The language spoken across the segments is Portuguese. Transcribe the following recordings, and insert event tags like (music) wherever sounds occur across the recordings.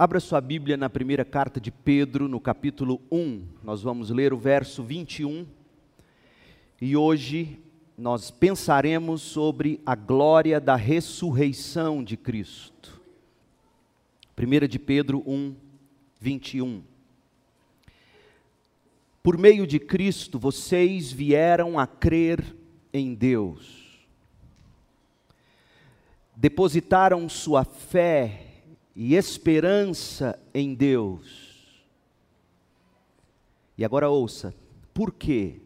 Abra sua Bíblia na primeira carta de Pedro, no capítulo 1. Nós vamos ler o verso 21. E hoje nós pensaremos sobre a glória da ressurreição de Cristo. 1 de Pedro 1, 21. Por meio de Cristo vocês vieram a crer em Deus. Depositaram sua fé e esperança em Deus. E agora ouça, por quê?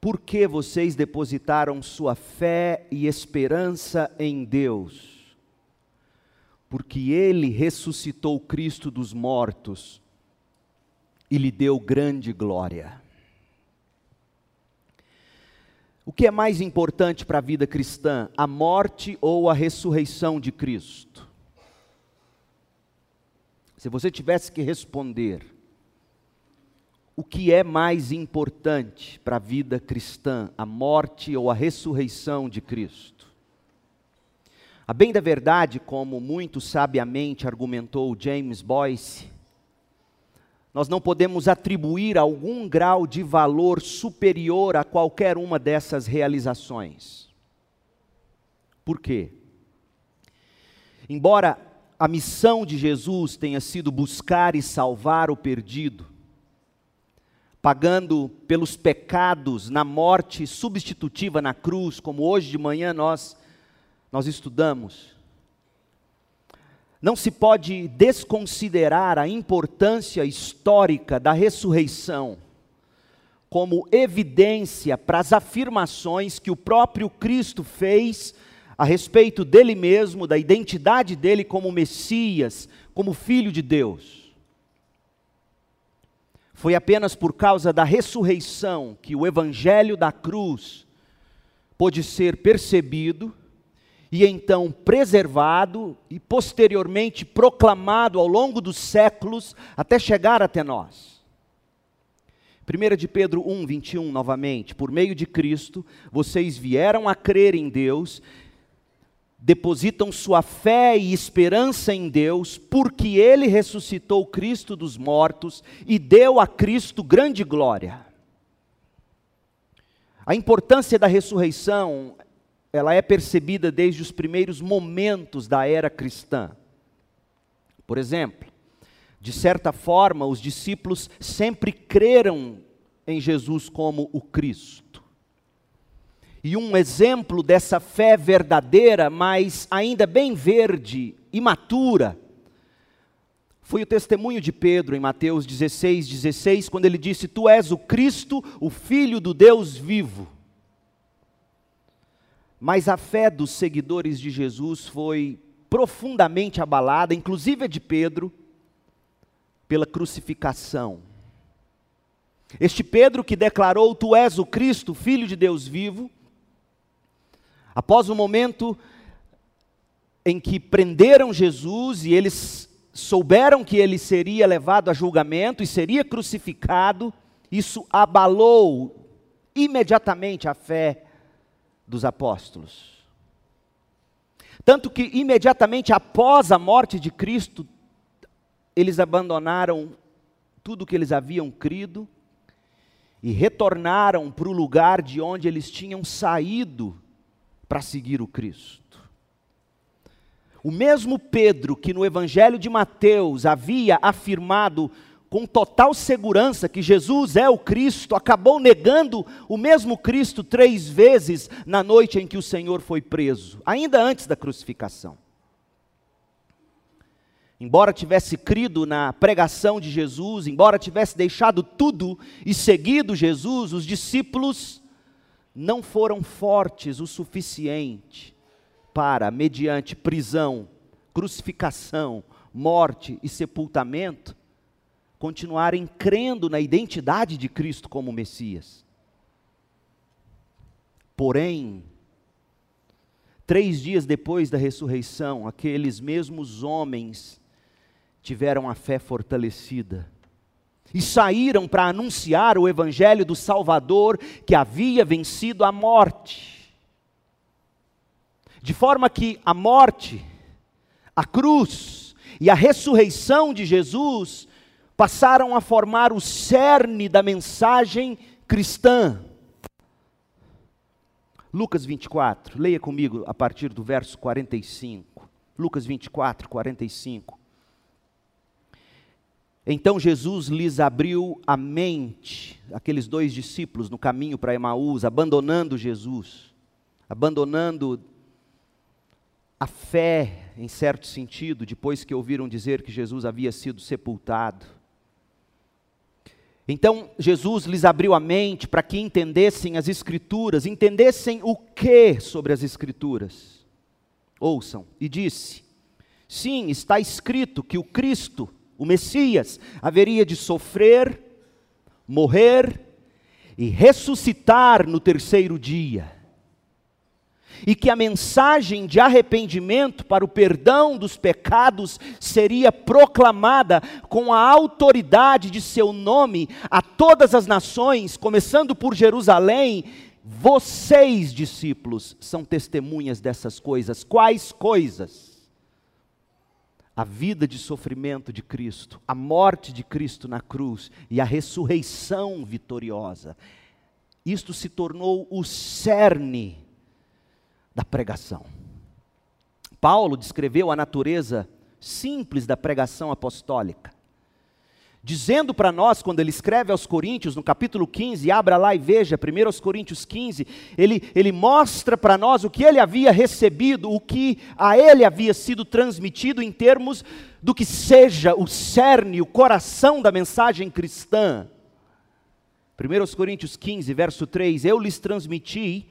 Por que vocês depositaram sua fé e esperança em Deus? Porque Ele ressuscitou Cristo dos mortos e lhe deu grande glória. O que é mais importante para a vida cristã, a morte ou a ressurreição de Cristo? Se você tivesse que responder, o que é mais importante para a vida cristã, a morte ou a ressurreição de Cristo? A bem da verdade, como muito sabiamente argumentou James Boyce, nós não podemos atribuir algum grau de valor superior a qualquer uma dessas realizações. Por quê? Embora a missão de Jesus tenha sido buscar e salvar o perdido, pagando pelos pecados na morte substitutiva na cruz, como hoje de manhã nós nós estudamos. Não se pode desconsiderar a importância histórica da ressurreição como evidência para as afirmações que o próprio Cristo fez a respeito dele mesmo, da identidade dele como Messias, como Filho de Deus. Foi apenas por causa da ressurreição que o Evangelho da cruz pôde ser percebido e então preservado e posteriormente proclamado ao longo dos séculos até chegar até nós. 1 de Pedro 1, 21, novamente, por meio de Cristo, vocês vieram a crer em Deus depositam sua fé e esperança em Deus, porque Ele ressuscitou Cristo dos mortos e deu a Cristo grande glória. A importância da ressurreição, ela é percebida desde os primeiros momentos da era cristã. Por exemplo, de certa forma, os discípulos sempre creram em Jesus como o Cristo. E um exemplo dessa fé verdadeira, mas ainda bem verde, imatura, foi o testemunho de Pedro em Mateus 16, 16, quando ele disse: Tu és o Cristo, o Filho do Deus vivo. Mas a fé dos seguidores de Jesus foi profundamente abalada, inclusive a de Pedro, pela crucificação. Este Pedro que declarou: Tu és o Cristo, Filho de Deus vivo, Após o momento em que prenderam Jesus e eles souberam que ele seria levado a julgamento e seria crucificado, isso abalou imediatamente a fé dos apóstolos. Tanto que imediatamente após a morte de Cristo, eles abandonaram tudo o que eles haviam crido e retornaram para o lugar de onde eles tinham saído para seguir o Cristo. O mesmo Pedro que no Evangelho de Mateus havia afirmado com total segurança que Jesus é o Cristo, acabou negando o mesmo Cristo três vezes na noite em que o Senhor foi preso, ainda antes da crucificação. Embora tivesse crido na pregação de Jesus, embora tivesse deixado tudo e seguido Jesus, os discípulos não foram fortes o suficiente para, mediante prisão, crucificação, morte e sepultamento, continuarem crendo na identidade de Cristo como Messias. Porém, três dias depois da ressurreição, aqueles mesmos homens tiveram a fé fortalecida e saíram para anunciar o evangelho do Salvador que havia vencido a morte. De forma que a morte, a cruz e a ressurreição de Jesus passaram a formar o cerne da mensagem cristã. Lucas 24, leia comigo a partir do verso 45. Lucas 24, 45. Então Jesus lhes abriu a mente, aqueles dois discípulos no caminho para Emaús, abandonando Jesus, abandonando a fé, em certo sentido, depois que ouviram dizer que Jesus havia sido sepultado. Então Jesus lhes abriu a mente para que entendessem as Escrituras, entendessem o que sobre as Escrituras. Ouçam, e disse: Sim, está escrito que o Cristo, o Messias, haveria de sofrer, morrer e ressuscitar no terceiro dia. E que a mensagem de arrependimento para o perdão dos pecados seria proclamada com a autoridade de seu nome a todas as nações, começando por Jerusalém. Vocês, discípulos, são testemunhas dessas coisas. Quais coisas? A vida de sofrimento de Cristo, a morte de Cristo na cruz e a ressurreição vitoriosa. Isto se tornou o cerne da pregação. Paulo descreveu a natureza simples da pregação apostólica dizendo para nós, quando ele escreve aos Coríntios, no capítulo 15, abra lá e veja, 1 Coríntios 15, ele, ele mostra para nós o que ele havia recebido, o que a ele havia sido transmitido em termos do que seja o cerne, o coração da mensagem cristã. 1 Coríntios 15, verso 3: Eu lhes transmiti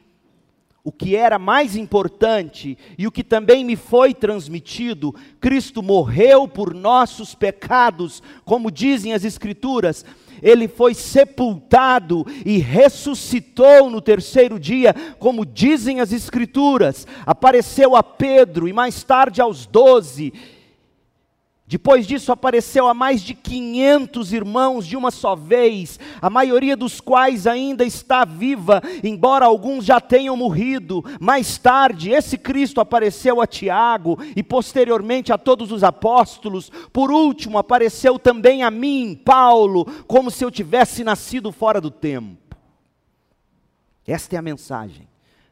o que era mais importante e o que também me foi transmitido: Cristo morreu por nossos pecados, como dizem as Escrituras. Ele foi sepultado e ressuscitou no terceiro dia, como dizem as Escrituras. Apareceu a Pedro e mais tarde aos doze depois disso, apareceu a mais de 500 irmãos de uma só vez, a maioria dos quais ainda está viva, embora alguns já tenham morrido. Mais tarde, esse Cristo apareceu a Tiago e posteriormente a todos os apóstolos. Por último, apareceu também a mim, Paulo, como se eu tivesse nascido fora do tempo. Esta é a mensagem.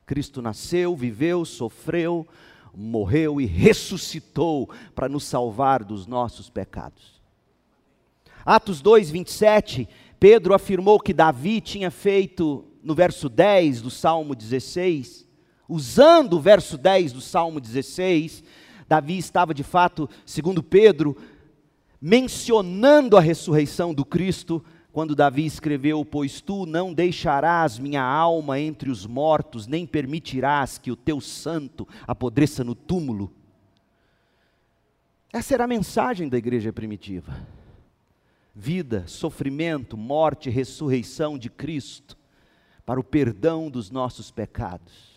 Cristo nasceu, viveu, sofreu, morreu e ressuscitou para nos salvar dos nossos pecados. Atos 2, 27, Pedro afirmou que Davi tinha feito, no verso 10 do Salmo 16, usando o verso 10 do Salmo 16, Davi estava de fato, segundo Pedro, mencionando a ressurreição do Cristo quando Davi escreveu: Pois tu não deixarás minha alma entre os mortos, nem permitirás que o teu santo apodreça no túmulo. Essa era a mensagem da igreja primitiva. Vida, sofrimento, morte e ressurreição de Cristo para o perdão dos nossos pecados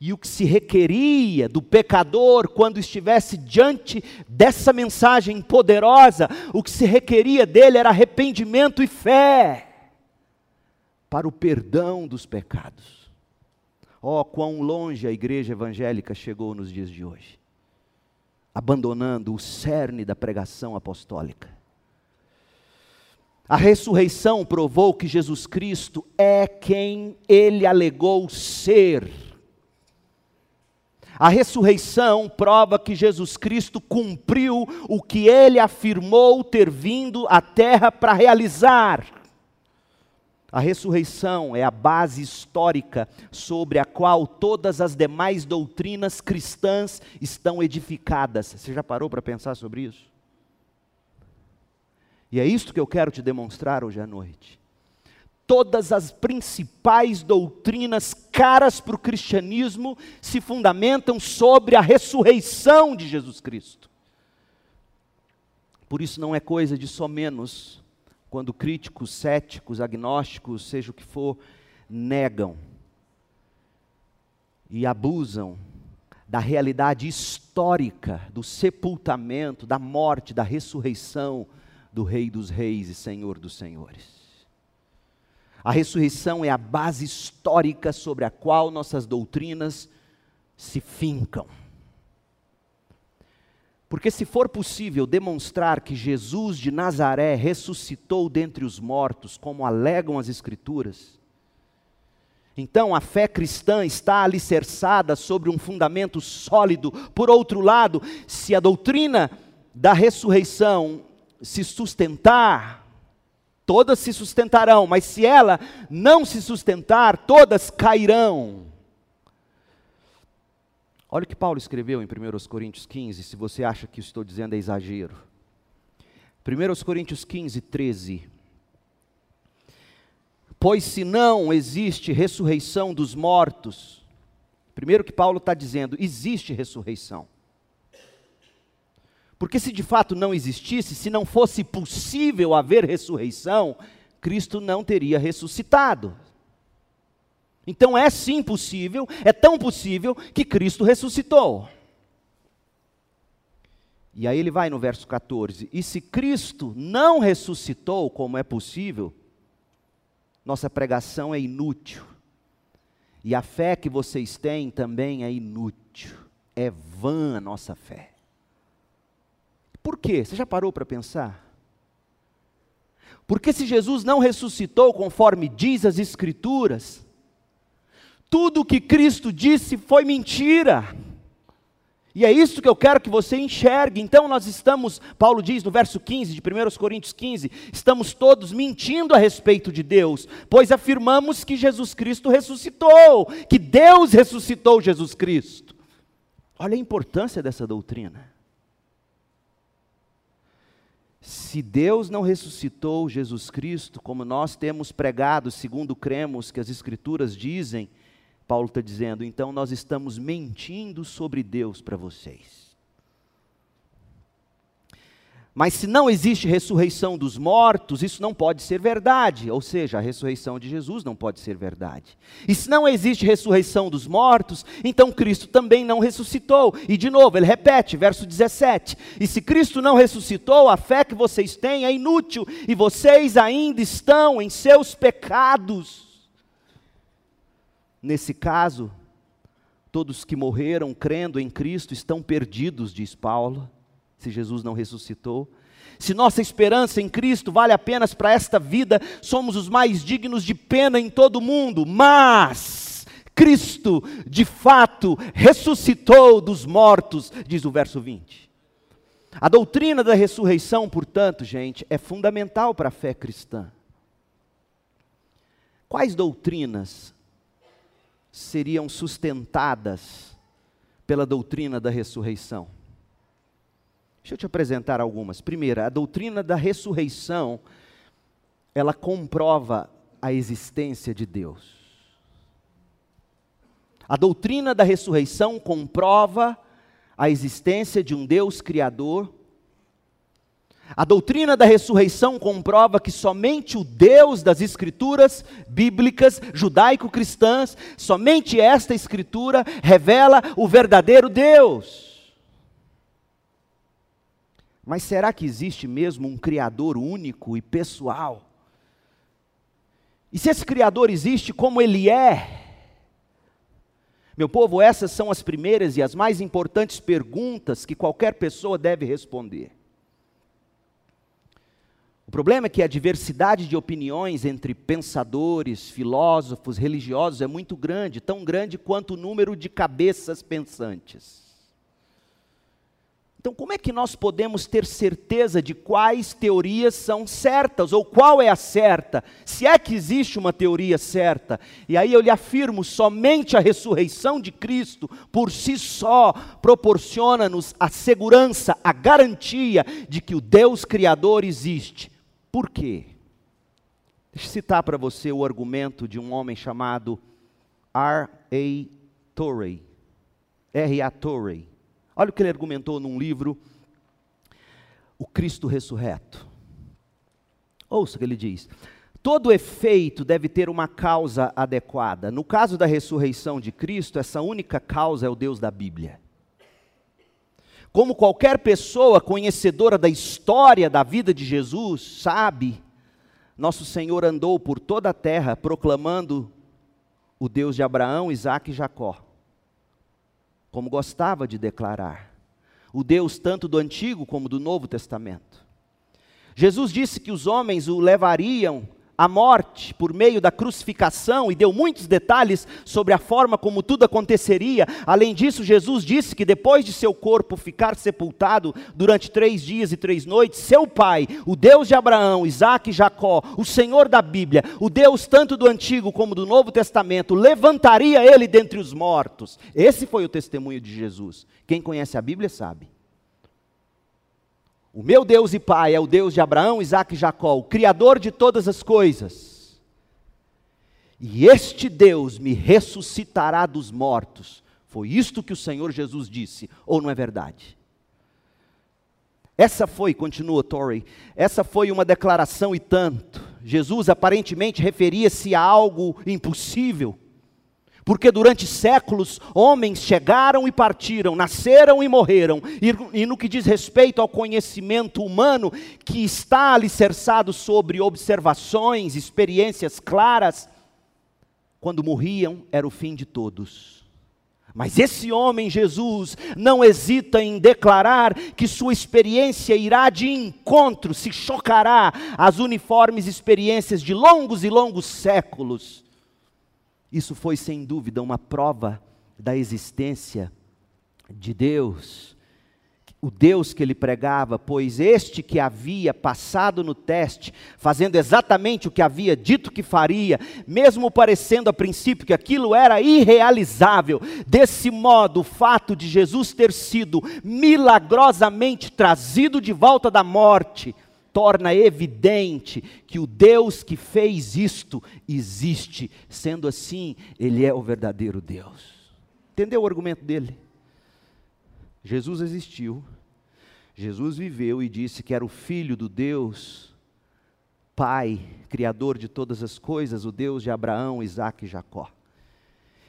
e o que se requeria do pecador quando estivesse diante dessa mensagem poderosa, o que se requeria dele era arrependimento e fé para o perdão dos pecados. Oh, quão longe a igreja evangélica chegou nos dias de hoje, abandonando o cerne da pregação apostólica. A ressurreição provou que Jesus Cristo é quem ele alegou ser a ressurreição prova que Jesus Cristo cumpriu o que ele afirmou ter vindo à terra para realizar. A ressurreição é a base histórica sobre a qual todas as demais doutrinas cristãs estão edificadas. Você já parou para pensar sobre isso? E é isto que eu quero te demonstrar hoje à noite todas as principais doutrinas caras para o cristianismo se fundamentam sobre a ressurreição de Jesus Cristo. Por isso não é coisa de só menos quando críticos, céticos, agnósticos, seja o que for, negam e abusam da realidade histórica do sepultamento, da morte, da ressurreição do Rei dos Reis e Senhor dos Senhores. A ressurreição é a base histórica sobre a qual nossas doutrinas se fincam. Porque se for possível demonstrar que Jesus de Nazaré ressuscitou dentre os mortos, como alegam as Escrituras, então a fé cristã está alicerçada sobre um fundamento sólido. Por outro lado, se a doutrina da ressurreição se sustentar, todas se sustentarão, mas se ela não se sustentar, todas cairão. Olha o que Paulo escreveu em 1 Coríntios 15, se você acha que estou dizendo é exagero. 1 Coríntios 15, 13. Pois se não existe ressurreição dos mortos, primeiro que Paulo está dizendo, existe ressurreição. Porque se de fato não existisse, se não fosse possível haver ressurreição, Cristo não teria ressuscitado. Então é sim possível, é tão possível que Cristo ressuscitou. E aí ele vai no verso 14: E se Cristo não ressuscitou, como é possível, nossa pregação é inútil. E a fé que vocês têm também é inútil. É vã a nossa fé. Por quê? Você já parou para pensar? Porque se Jesus não ressuscitou conforme diz as Escrituras, tudo o que Cristo disse foi mentira. E é isso que eu quero que você enxergue. Então nós estamos, Paulo diz no verso 15 de 1 Coríntios 15, estamos todos mentindo a respeito de Deus, pois afirmamos que Jesus Cristo ressuscitou, que Deus ressuscitou Jesus Cristo. Olha a importância dessa doutrina. Se Deus não ressuscitou Jesus Cristo, como nós temos pregado, segundo cremos que as Escrituras dizem, Paulo está dizendo, então nós estamos mentindo sobre Deus para vocês. Mas se não existe ressurreição dos mortos, isso não pode ser verdade. Ou seja, a ressurreição de Jesus não pode ser verdade. E se não existe ressurreição dos mortos, então Cristo também não ressuscitou. E de novo, ele repete, verso 17: E se Cristo não ressuscitou, a fé que vocês têm é inútil, e vocês ainda estão em seus pecados. Nesse caso, todos que morreram crendo em Cristo estão perdidos, diz Paulo se Jesus não ressuscitou. Se nossa esperança em Cristo vale apenas para esta vida, somos os mais dignos de pena em todo o mundo, mas Cristo, de fato, ressuscitou dos mortos, diz o verso 20. A doutrina da ressurreição, portanto, gente, é fundamental para a fé cristã. Quais doutrinas seriam sustentadas pela doutrina da ressurreição? Deixa eu te apresentar algumas. Primeira, a doutrina da ressurreição, ela comprova a existência de Deus. A doutrina da ressurreição comprova a existência de um Deus criador. A doutrina da ressurreição comprova que somente o Deus das escrituras bíblicas, judaico-cristãs, somente esta escritura revela o verdadeiro Deus. Mas será que existe mesmo um Criador único e pessoal? E se esse Criador existe, como ele é? Meu povo, essas são as primeiras e as mais importantes perguntas que qualquer pessoa deve responder. O problema é que a diversidade de opiniões entre pensadores, filósofos, religiosos é muito grande, tão grande quanto o número de cabeças pensantes. Então, como é que nós podemos ter certeza de quais teorias são certas, ou qual é a certa, se é que existe uma teoria certa? E aí eu lhe afirmo: somente a ressurreição de Cristo, por si só, proporciona-nos a segurança, a garantia de que o Deus Criador existe. Por quê? Deixa eu citar para você o argumento de um homem chamado R.A. Torrey. R.A. Torrey. Olha o que ele argumentou num livro, O Cristo Ressurreto. Ouça o que ele diz. Todo efeito deve ter uma causa adequada. No caso da ressurreição de Cristo, essa única causa é o Deus da Bíblia. Como qualquer pessoa conhecedora da história da vida de Jesus sabe, nosso Senhor andou por toda a terra proclamando o Deus de Abraão, Isaac e Jacó como gostava de declarar. o Deus tanto do Antigo como do Novo Testamento. Jesus disse que os homens o levariam a morte por meio da crucificação e deu muitos detalhes sobre a forma como tudo aconteceria. Além disso, Jesus disse que depois de seu corpo ficar sepultado durante três dias e três noites, seu pai, o Deus de Abraão, Isaac e Jacó, o Senhor da Bíblia, o Deus tanto do Antigo como do Novo Testamento, levantaria ele dentre os mortos. Esse foi o testemunho de Jesus. Quem conhece a Bíblia sabe. O meu Deus e Pai é o Deus de Abraão, Isaac e Jacó, o Criador de todas as coisas. E este Deus me ressuscitará dos mortos. Foi isto que o Senhor Jesus disse, ou não é verdade? Essa foi, continua Torrey, essa foi uma declaração e tanto. Jesus aparentemente referia-se a algo impossível porque durante séculos homens chegaram e partiram, nasceram e morreram, e, e, no que diz respeito ao conhecimento humano, que está alicerçado sobre observações, experiências claras, quando morriam era o fim de todos. Mas esse homem, Jesus, não hesita em declarar que sua experiência irá de encontro, se chocará às uniformes experiências de longos e longos séculos isso foi sem dúvida uma prova da existência de Deus, o Deus que ele pregava, pois este que havia passado no teste, fazendo exatamente o que havia dito que faria, mesmo parecendo a princípio que aquilo era irrealizável, desse modo, o fato de Jesus ter sido milagrosamente trazido de volta da morte, torna evidente que o Deus que fez isto existe. Sendo assim, Ele é o verdadeiro Deus. Entendeu o argumento dele? Jesus existiu, Jesus viveu e disse que era o Filho do Deus, Pai, Criador de todas as coisas, o Deus de Abraão, Isaac e Jacó.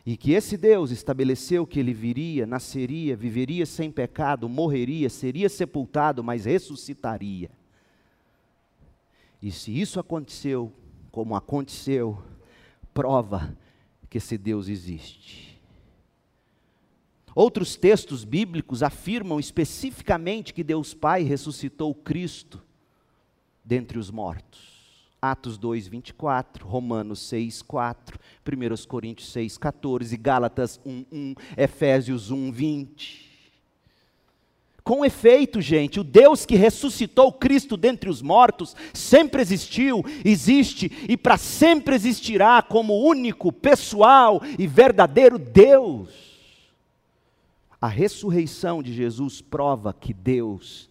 E que esse Deus estabeleceu que ele viria, nasceria, viveria sem pecado, morreria, seria sepultado, mas ressuscitaria. E se isso aconteceu, como aconteceu, prova que esse Deus existe. Outros textos bíblicos afirmam especificamente que Deus Pai ressuscitou Cristo dentre os mortos. Atos 2, 24, Romanos 6, 4, 1 Coríntios 6, 14, Gálatas 1, 1, Efésios 1, 20. Com efeito, gente, o Deus que ressuscitou Cristo dentre os mortos sempre existiu, existe e para sempre existirá como único, pessoal e verdadeiro Deus. A ressurreição de Jesus prova que Deus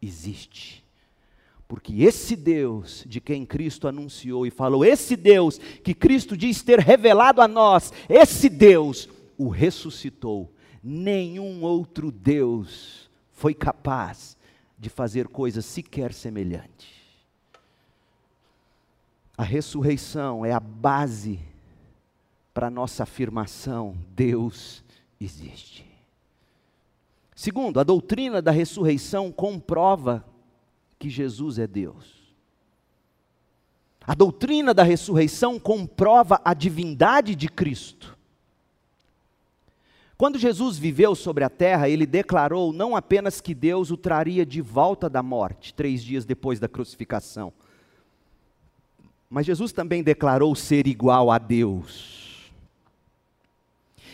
existe. Porque esse Deus de quem Cristo anunciou e falou, esse Deus que Cristo diz ter revelado a nós, esse Deus o ressuscitou. Nenhum outro Deus foi capaz de fazer coisa sequer semelhante. A ressurreição é a base para a nossa afirmação: Deus existe. Segundo, a doutrina da ressurreição comprova que Jesus é Deus. A doutrina da ressurreição comprova a divindade de Cristo. Quando Jesus viveu sobre a terra, ele declarou não apenas que Deus o traria de volta da morte, três dias depois da crucificação, mas Jesus também declarou ser igual a Deus.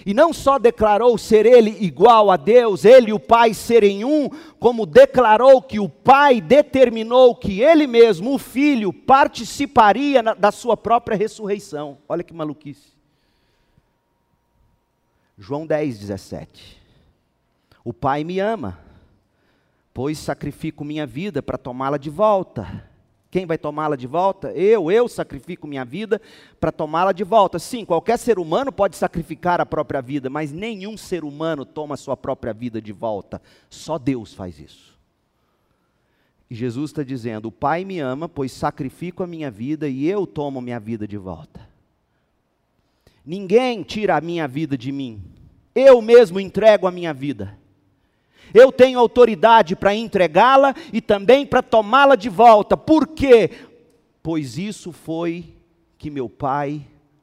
E não só declarou ser ele igual a Deus, ele e o Pai serem um, como declarou que o Pai determinou que ele mesmo, o Filho, participaria da sua própria ressurreição. Olha que maluquice. João 10, 17. O Pai me ama, pois sacrifico minha vida para tomá-la de volta. Quem vai tomá-la de volta? Eu, eu sacrifico minha vida para tomá-la de volta. Sim, qualquer ser humano pode sacrificar a própria vida, mas nenhum ser humano toma sua própria vida de volta. Só Deus faz isso. E Jesus está dizendo: O Pai me ama, pois sacrifico a minha vida e eu tomo minha vida de volta. Ninguém tira a minha vida de mim. Eu mesmo entrego a minha vida. Eu tenho autoridade para entregá-la e também para tomá-la de volta. Por quê? Pois isso foi que meu Pai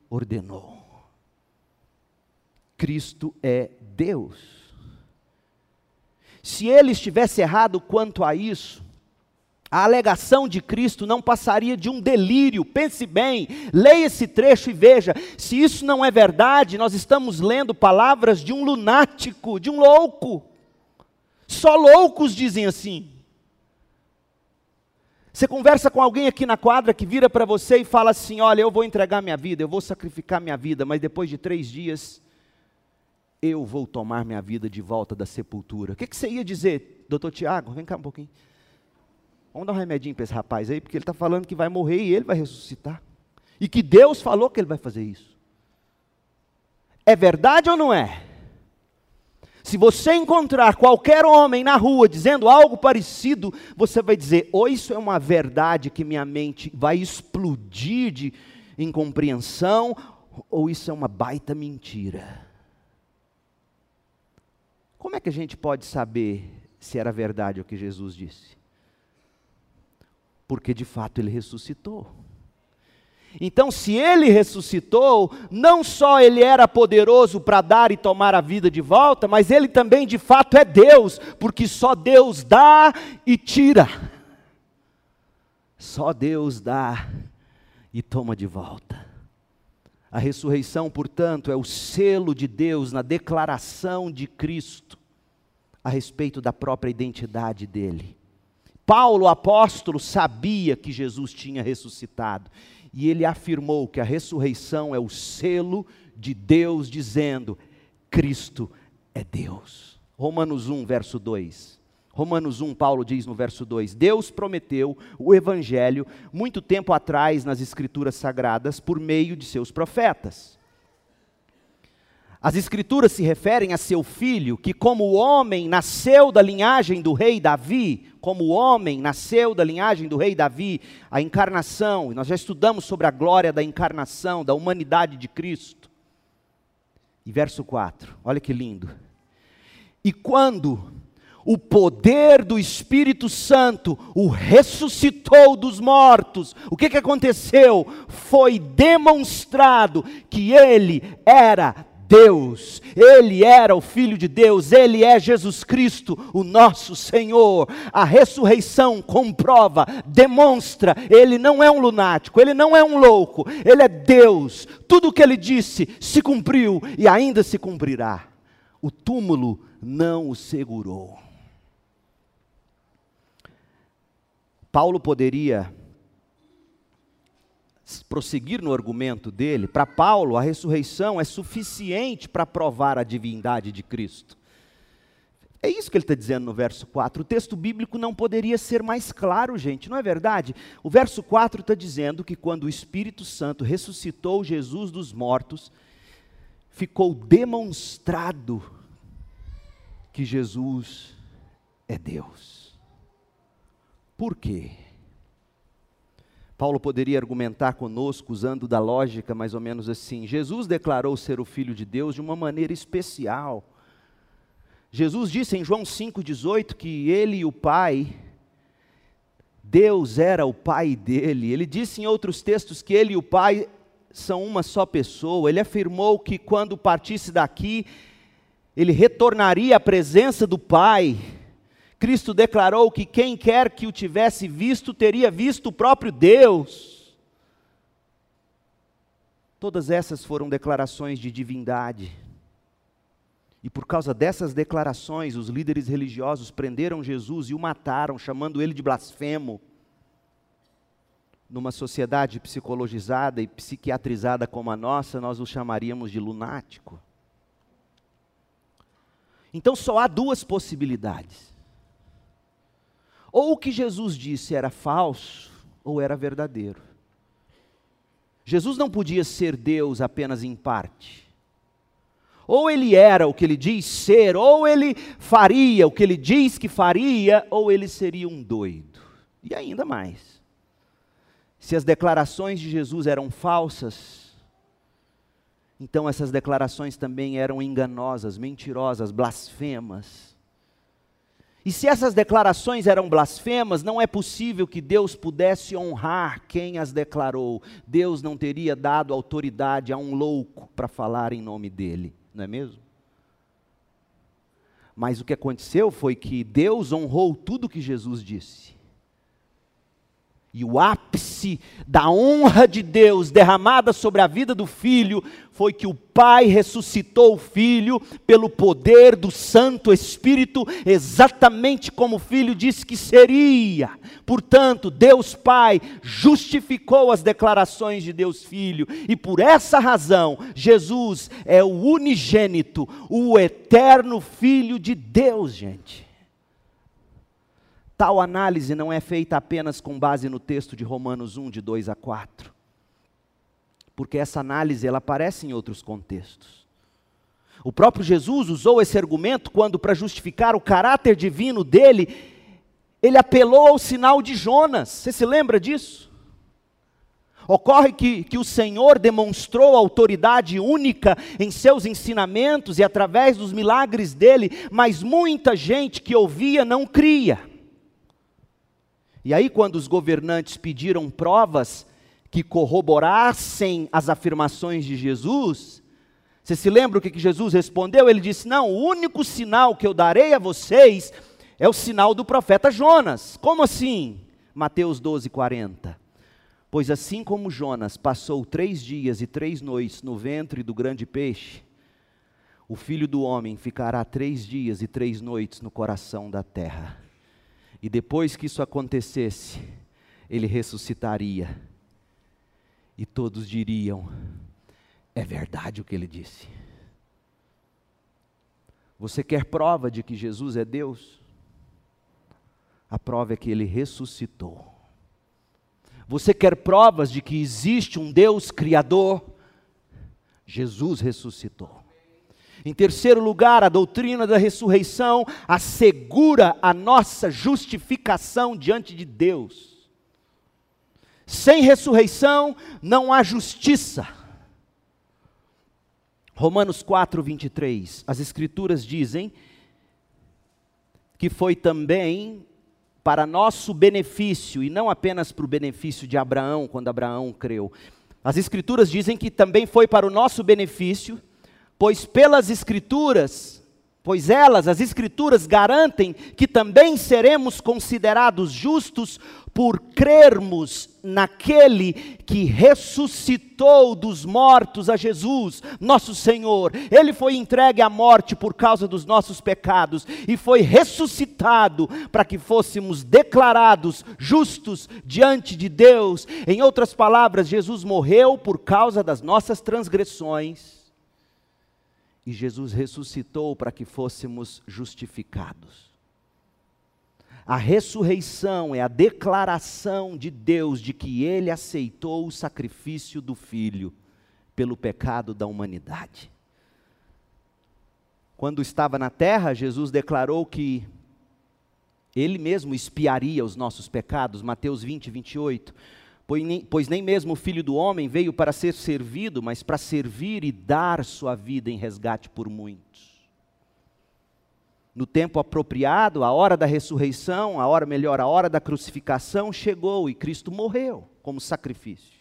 ordenou. Cristo é Deus. se ele estivesse errado quanto a isso, a alegação de Cristo não passaria de um delírio. Pense bem, leia esse trecho e veja. Se isso não é verdade, nós estamos lendo palavras de um lunático, de um louco. Só loucos dizem assim. Você conversa com alguém aqui na quadra que vira para você e fala assim: Olha, eu vou entregar minha vida, eu vou sacrificar minha vida, mas depois de três dias eu vou tomar minha vida de volta da sepultura. O que, que você ia dizer, doutor Tiago? Vem cá um pouquinho. Vamos dar um remedinho para esse rapaz aí, porque ele está falando que vai morrer e ele vai ressuscitar. E que Deus falou que ele vai fazer isso. É verdade ou não é? Se você encontrar qualquer homem na rua dizendo algo parecido, você vai dizer: ou isso é uma verdade que minha mente vai explodir de incompreensão, ou isso é uma baita mentira. Como é que a gente pode saber se era verdade o que Jesus disse? Porque de fato ele ressuscitou. Então, se ele ressuscitou, não só ele era poderoso para dar e tomar a vida de volta, mas ele também de fato é Deus, porque só Deus dá e tira. Só Deus dá e toma de volta. A ressurreição, portanto, é o selo de Deus na declaração de Cristo a respeito da própria identidade dele. Paulo, apóstolo, sabia que Jesus tinha ressuscitado. E ele afirmou que a ressurreição é o selo de Deus dizendo: Cristo é Deus. Romanos 1, verso 2. Romanos 1, Paulo diz no verso 2: Deus prometeu o evangelho muito tempo atrás nas Escrituras Sagradas por meio de seus profetas. As Escrituras se referem a seu filho, que, como homem, nasceu da linhagem do rei Davi, como homem, nasceu da linhagem do rei Davi, a encarnação, e nós já estudamos sobre a glória da encarnação, da humanidade de Cristo. E verso 4, olha que lindo. E quando o poder do Espírito Santo o ressuscitou dos mortos, o que, que aconteceu? Foi demonstrado que ele era Deus, Ele era o Filho de Deus, Ele é Jesus Cristo, o nosso Senhor. A ressurreição comprova, demonstra, Ele não é um lunático, Ele não é um louco, Ele é Deus. Tudo o que Ele disse se cumpriu e ainda se cumprirá. O túmulo não o segurou. Paulo poderia prosseguir no argumento dele, para Paulo, a ressurreição é suficiente para provar a divindade de Cristo. É isso que ele está dizendo no verso 4. O texto bíblico não poderia ser mais claro, gente, não é verdade? O verso 4 está dizendo que quando o Espírito Santo ressuscitou Jesus dos mortos, ficou demonstrado que Jesus é Deus. Por quê? Paulo poderia argumentar conosco usando da lógica mais ou menos assim: Jesus declarou ser o Filho de Deus de uma maneira especial. Jesus disse em João 5,18 que ele e o Pai, Deus era o Pai dele. Ele disse em outros textos que ele e o Pai são uma só pessoa. Ele afirmou que quando partisse daqui, ele retornaria à presença do Pai. Cristo declarou que quem quer que o tivesse visto teria visto o próprio Deus. Todas essas foram declarações de divindade. E por causa dessas declarações, os líderes religiosos prenderam Jesus e o mataram, chamando ele de blasfemo. Numa sociedade psicologizada e psiquiatrizada como a nossa, nós o chamaríamos de lunático. Então só há duas possibilidades ou o que Jesus disse era falso, ou era verdadeiro. Jesus não podia ser Deus apenas em parte. Ou ele era o que ele diz ser, ou ele faria o que ele diz que faria, ou ele seria um doido. E ainda mais. Se as declarações de Jesus eram falsas, então essas declarações também eram enganosas, mentirosas, blasfemas. E se essas declarações eram blasfemas, não é possível que Deus pudesse honrar quem as declarou. Deus não teria dado autoridade a um louco para falar em nome dele, não é mesmo? Mas o que aconteceu foi que Deus honrou tudo que Jesus disse. E o ápice da honra de Deus derramada sobre a vida do filho foi que o Pai ressuscitou o filho pelo poder do Santo Espírito, exatamente como o filho disse que seria. Portanto, Deus Pai justificou as declarações de Deus Filho, e por essa razão, Jesus é o unigênito, o eterno Filho de Deus, gente. Tal análise não é feita apenas com base no texto de Romanos 1, de 2 a 4. Porque essa análise ela aparece em outros contextos. O próprio Jesus usou esse argumento quando, para justificar o caráter divino dele, ele apelou ao sinal de Jonas. Você se lembra disso? Ocorre que, que o Senhor demonstrou autoridade única em seus ensinamentos e através dos milagres dele, mas muita gente que ouvia não cria. E aí, quando os governantes pediram provas que corroborassem as afirmações de Jesus, você se lembra o que Jesus respondeu? Ele disse: Não, o único sinal que eu darei a vocês é o sinal do profeta Jonas. Como assim? Mateus 12, 40. Pois assim como Jonas passou três dias e três noites no ventre do grande peixe, o filho do homem ficará três dias e três noites no coração da terra. E depois que isso acontecesse, ele ressuscitaria. E todos diriam: é verdade o que ele disse. Você quer prova de que Jesus é Deus? A prova é que ele ressuscitou. Você quer provas de que existe um Deus criador? Jesus ressuscitou. Em terceiro lugar, a doutrina da ressurreição assegura a nossa justificação diante de Deus. Sem ressurreição não há justiça. Romanos 4, 23. As Escrituras dizem que foi também para nosso benefício, e não apenas para o benefício de Abraão, quando Abraão creu. As Escrituras dizem que também foi para o nosso benefício Pois pelas Escrituras, pois elas, as Escrituras, garantem que também seremos considerados justos por crermos naquele que ressuscitou dos mortos a Jesus, nosso Senhor. Ele foi entregue à morte por causa dos nossos pecados e foi ressuscitado para que fôssemos declarados justos diante de Deus. Em outras palavras, Jesus morreu por causa das nossas transgressões e Jesus ressuscitou para que fôssemos justificados. A ressurreição é a declaração de Deus de que Ele aceitou o sacrifício do Filho pelo pecado da humanidade. Quando estava na terra, Jesus declarou que Ele mesmo espiaria os nossos pecados, Mateus 20, 28 pois nem mesmo o filho do homem veio para ser servido, mas para servir e dar sua vida em resgate por muitos. No tempo apropriado, a hora da ressurreição, a hora melhor, a hora da crucificação chegou e Cristo morreu como sacrifício.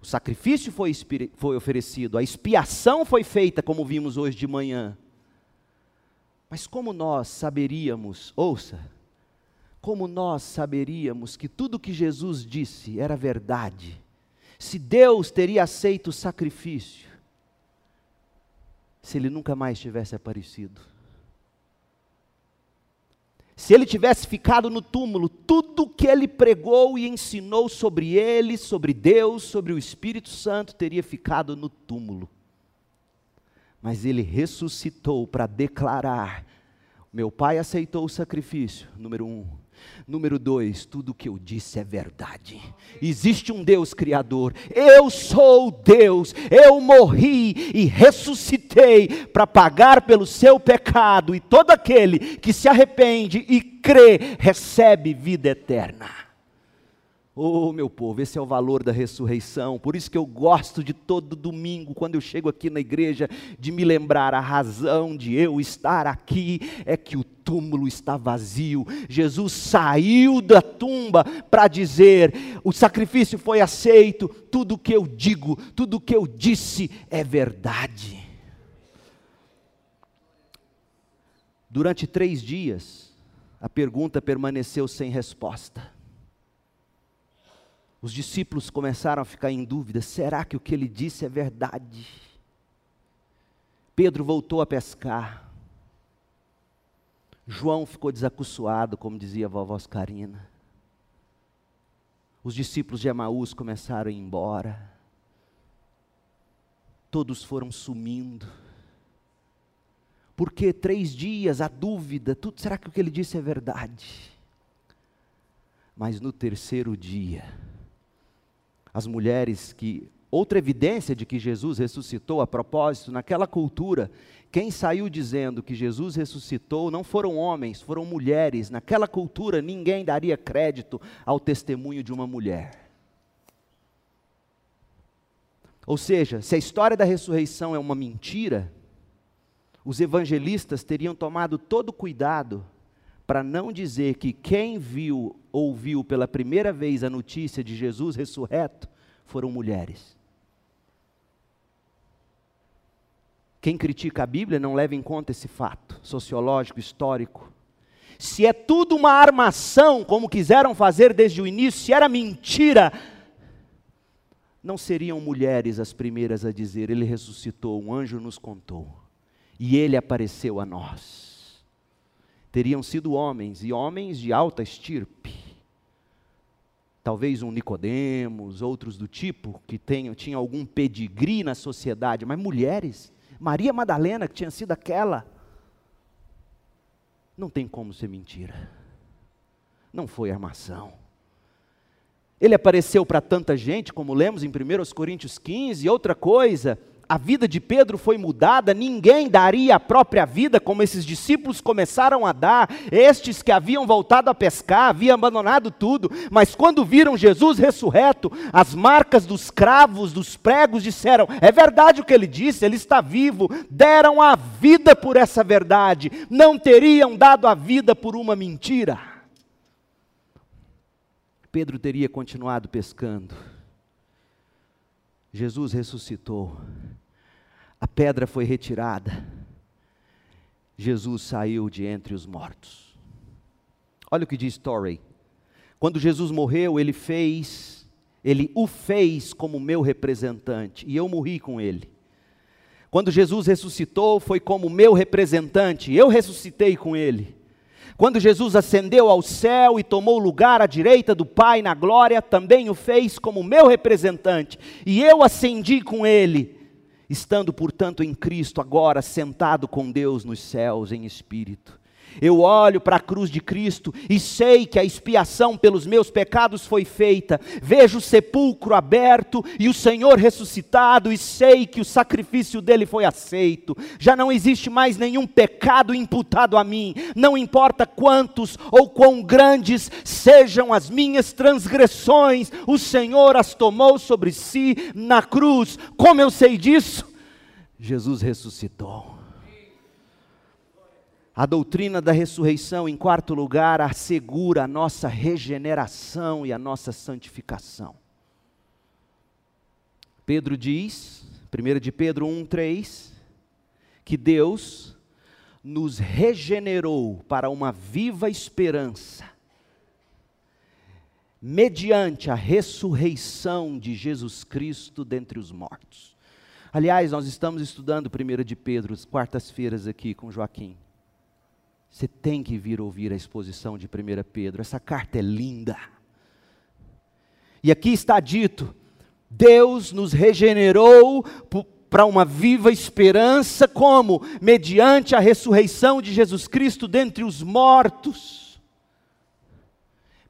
O sacrifício foi, foi oferecido, a expiação foi feita, como vimos hoje de manhã. Mas como nós saberíamos, ouça, como nós saberíamos que tudo que Jesus disse era verdade? Se Deus teria aceito o sacrifício, se ele nunca mais tivesse aparecido? Se ele tivesse ficado no túmulo, tudo que ele pregou e ensinou sobre ele, sobre Deus, sobre o Espírito Santo, teria ficado no túmulo. Mas ele ressuscitou para declarar: meu pai aceitou o sacrifício, número um. Número dois, tudo que eu disse é verdade. Existe um Deus Criador. Eu sou Deus. Eu morri e ressuscitei para pagar pelo seu pecado. E todo aquele que se arrepende e crê, recebe vida eterna. Oh, meu povo, esse é o valor da ressurreição. Por isso que eu gosto de todo domingo, quando eu chego aqui na igreja, de me lembrar a razão de eu estar aqui é que o túmulo está vazio. Jesus saiu da tumba para dizer: o sacrifício foi aceito, tudo o que eu digo, tudo o que eu disse é verdade. Durante três dias, a pergunta permaneceu sem resposta. Os discípulos começaram a ficar em dúvida: será que o que ele disse é verdade? Pedro voltou a pescar. João ficou desacuçoado, como dizia a vovó Oscarina. Os discípulos de Emaús começaram a ir embora. Todos foram sumindo. Porque três dias, a dúvida, tudo, será que o que ele disse é verdade? Mas no terceiro dia, as mulheres que. Outra evidência de que Jesus ressuscitou, a propósito, naquela cultura, quem saiu dizendo que Jesus ressuscitou não foram homens, foram mulheres. Naquela cultura, ninguém daria crédito ao testemunho de uma mulher. Ou seja, se a história da ressurreição é uma mentira, os evangelistas teriam tomado todo cuidado para não dizer que quem viu, ouviu pela primeira vez a notícia de Jesus ressurreto foram mulheres. Quem critica a Bíblia não leva em conta esse fato sociológico, histórico. Se é tudo uma armação, como quiseram fazer desde o início, se era mentira, não seriam mulheres as primeiras a dizer: Ele ressuscitou, um anjo nos contou, e ele apareceu a nós teriam sido homens, e homens de alta estirpe. Talvez um Nicodemos, outros do tipo, que tenham, algum pedigree na sociedade, mas mulheres. Maria Madalena, que tinha sido aquela. Não tem como ser mentira. Não foi armação. Ele apareceu para tanta gente, como lemos em 1 Coríntios 15, outra coisa, a vida de Pedro foi mudada, ninguém daria a própria vida como esses discípulos começaram a dar, estes que haviam voltado a pescar, haviam abandonado tudo, mas quando viram Jesus ressurreto, as marcas dos cravos, dos pregos disseram: é verdade o que ele disse, ele está vivo, deram a vida por essa verdade, não teriam dado a vida por uma mentira. Pedro teria continuado pescando. Jesus ressuscitou a pedra foi retirada. Jesus saiu de entre os mortos. Olha o que diz Torrey. Quando Jesus morreu, ele fez, ele o fez como meu representante, e eu morri com ele. Quando Jesus ressuscitou, foi como meu representante, eu ressuscitei com ele. Quando Jesus ascendeu ao céu e tomou lugar à direita do Pai na glória, também o fez como meu representante, e eu ascendi com ele estando, portanto, em Cristo, agora sentado com Deus nos céus em espírito. Eu olho para a cruz de Cristo e sei que a expiação pelos meus pecados foi feita. Vejo o sepulcro aberto e o Senhor ressuscitado, e sei que o sacrifício dele foi aceito. Já não existe mais nenhum pecado imputado a mim, não importa quantos ou quão grandes sejam as minhas transgressões, o Senhor as tomou sobre si na cruz. Como eu sei disso? Jesus ressuscitou. A doutrina da ressurreição, em quarto lugar, assegura a nossa regeneração e a nossa santificação. Pedro diz, 1 de Pedro 1,3, que Deus nos regenerou para uma viva esperança, mediante a ressurreição de Jesus Cristo dentre os mortos. Aliás, nós estamos estudando 1 de Pedro, quartas-feiras aqui com Joaquim. Você tem que vir ouvir a exposição de 1 Pedro, essa carta é linda. E aqui está dito: Deus nos regenerou para uma viva esperança, como? Mediante a ressurreição de Jesus Cristo dentre os mortos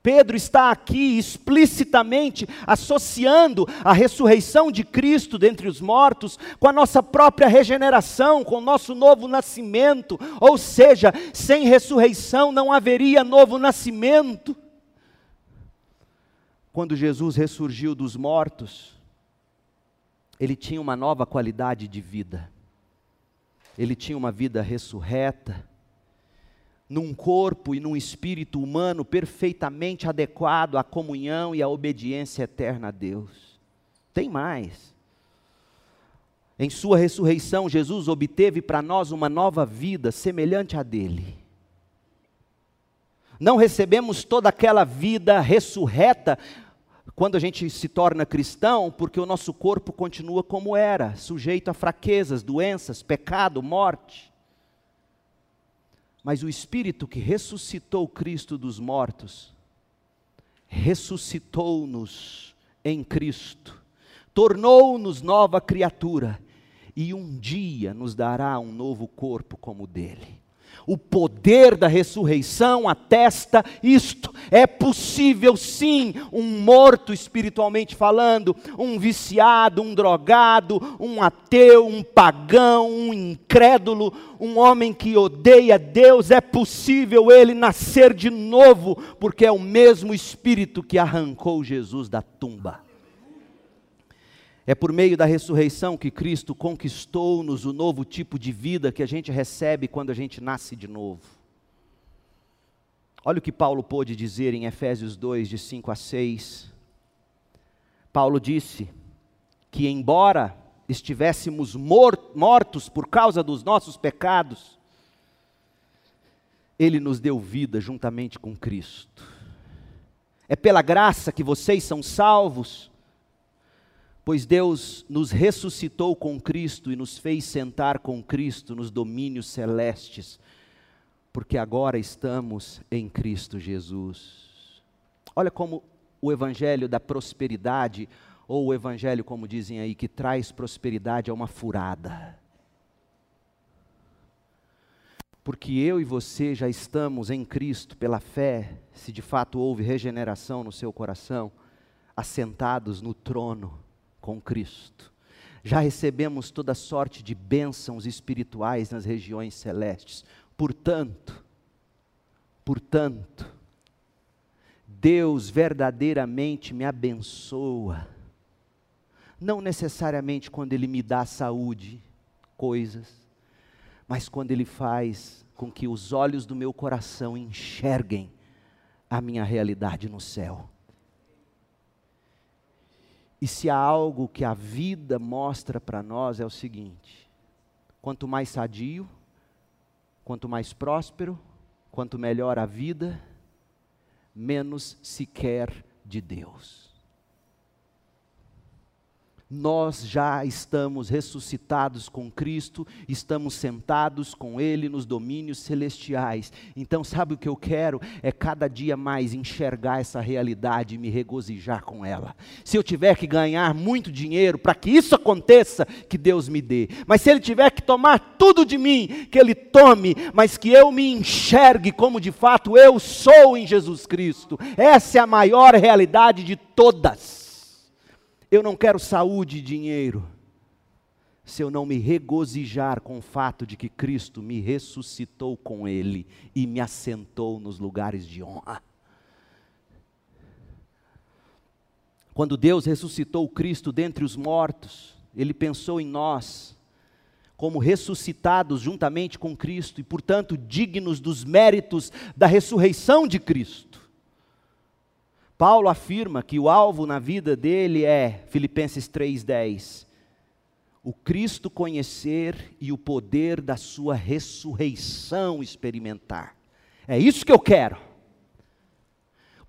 Pedro está aqui explicitamente associando a ressurreição de Cristo dentre os mortos com a nossa própria regeneração, com o nosso novo nascimento. Ou seja, sem ressurreição não haveria novo nascimento. Quando Jesus ressurgiu dos mortos, ele tinha uma nova qualidade de vida. Ele tinha uma vida ressurreta num corpo e num espírito humano perfeitamente adequado à comunhão e à obediência eterna a Deus. Tem mais. Em Sua ressurreição, Jesus obteve para nós uma nova vida semelhante à dele. Não recebemos toda aquela vida ressurreta quando a gente se torna cristão, porque o nosso corpo continua como era, sujeito a fraquezas, doenças, pecado, morte. Mas o Espírito que ressuscitou Cristo dos mortos, ressuscitou-nos em Cristo, tornou-nos nova criatura e um dia nos dará um novo corpo como o dele. O poder da ressurreição atesta isto. É possível sim, um morto espiritualmente falando, um viciado, um drogado, um ateu, um pagão, um incrédulo, um homem que odeia Deus, é possível ele nascer de novo, porque é o mesmo espírito que arrancou Jesus da tumba. É por meio da ressurreição que Cristo conquistou-nos o novo tipo de vida que a gente recebe quando a gente nasce de novo. Olha o que Paulo pôde dizer em Efésios 2, de 5 a 6. Paulo disse que, embora estivéssemos mortos por causa dos nossos pecados, Ele nos deu vida juntamente com Cristo. É pela graça que vocês são salvos Pois Deus nos ressuscitou com Cristo e nos fez sentar com Cristo nos domínios celestes, porque agora estamos em Cristo Jesus. Olha como o evangelho da prosperidade, ou o evangelho, como dizem aí, que traz prosperidade, é uma furada. Porque eu e você já estamos em Cristo pela fé, se de fato houve regeneração no seu coração, assentados no trono com Cristo. Já recebemos toda sorte de bênçãos espirituais nas regiões celestes. Portanto, portanto, Deus verdadeiramente me abençoa. Não necessariamente quando Ele me dá saúde, coisas, mas quando Ele faz com que os olhos do meu coração enxerguem a minha realidade no céu. E se há algo que a vida mostra para nós é o seguinte: quanto mais sadio, quanto mais próspero, quanto melhor a vida, menos se quer de Deus nós já estamos ressuscitados com Cristo, estamos sentados com Ele nos domínios celestiais. Então, sabe o que eu quero? É cada dia mais enxergar essa realidade e me regozijar com ela. Se eu tiver que ganhar muito dinheiro para que isso aconteça, que Deus me dê. Mas se Ele tiver que tomar tudo de mim, que Ele tome, mas que eu me enxergue como de fato eu sou em Jesus Cristo. Essa é a maior realidade de todas. Eu não quero saúde e dinheiro se eu não me regozijar com o fato de que Cristo me ressuscitou com Ele e me assentou nos lugares de honra. Quando Deus ressuscitou Cristo dentre os mortos, Ele pensou em nós como ressuscitados juntamente com Cristo e, portanto, dignos dos méritos da ressurreição de Cristo. Paulo afirma que o alvo na vida dele é, Filipenses 3,10, o Cristo conhecer e o poder da sua ressurreição experimentar. É isso que eu quero.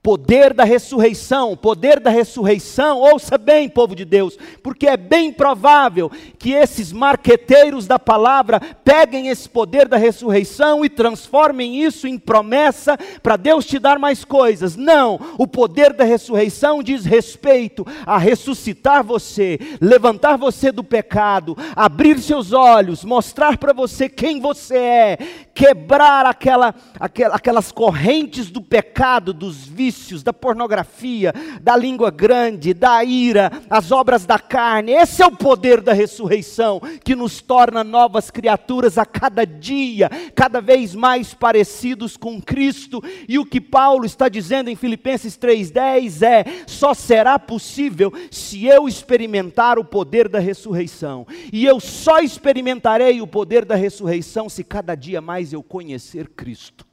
Poder da ressurreição, poder da ressurreição, ouça bem, povo de Deus, porque é bem provável que esses marqueteiros da palavra peguem esse poder da ressurreição e transformem isso em promessa para Deus te dar mais coisas. Não, o poder da ressurreição diz respeito a ressuscitar você, levantar você do pecado, abrir seus olhos, mostrar para você quem você é, quebrar aquela, aquela, aquelas correntes do pecado, dos vícios, da pornografia, da língua grande, da ira, as obras da carne. Esse é o poder da ressurreição que nos torna novas criaturas a cada dia, cada vez mais parecidos com Cristo. E o que Paulo está dizendo em Filipenses 3,10 é: só será possível se eu experimentar o poder da ressurreição. E eu só experimentarei o poder da ressurreição se cada dia mais eu conhecer Cristo.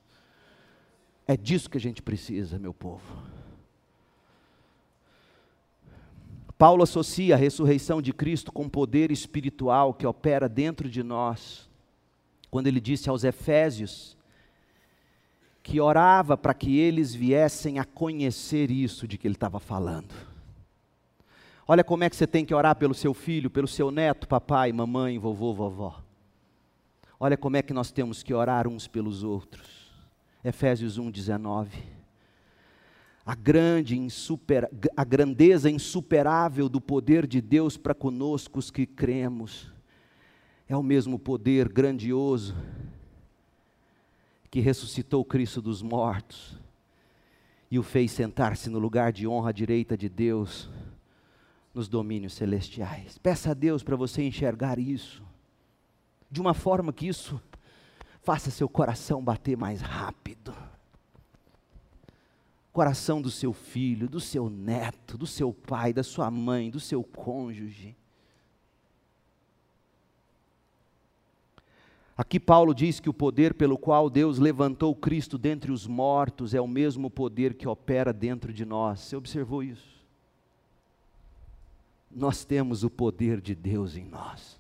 É disso que a gente precisa, meu povo. Paulo associa a ressurreição de Cristo com poder espiritual que opera dentro de nós, quando ele disse aos Efésios que orava para que eles viessem a conhecer isso de que ele estava falando. Olha como é que você tem que orar pelo seu filho, pelo seu neto, papai, mamãe, vovô, vovó. Olha como é que nós temos que orar uns pelos outros. Efésios 1, 19. A grande, insuper, a grandeza insuperável do poder de Deus para conosco os que cremos. É o mesmo poder grandioso que ressuscitou Cristo dos mortos e o fez sentar-se no lugar de honra à direita de Deus nos domínios celestiais. Peça a Deus para você enxergar isso, de uma forma que isso faça seu coração bater mais rápido. Coração do seu filho, do seu neto, do seu pai, da sua mãe, do seu cônjuge. Aqui Paulo diz que o poder pelo qual Deus levantou Cristo dentre os mortos é o mesmo poder que opera dentro de nós. Você observou isso? nós temos o poder de Deus em nós.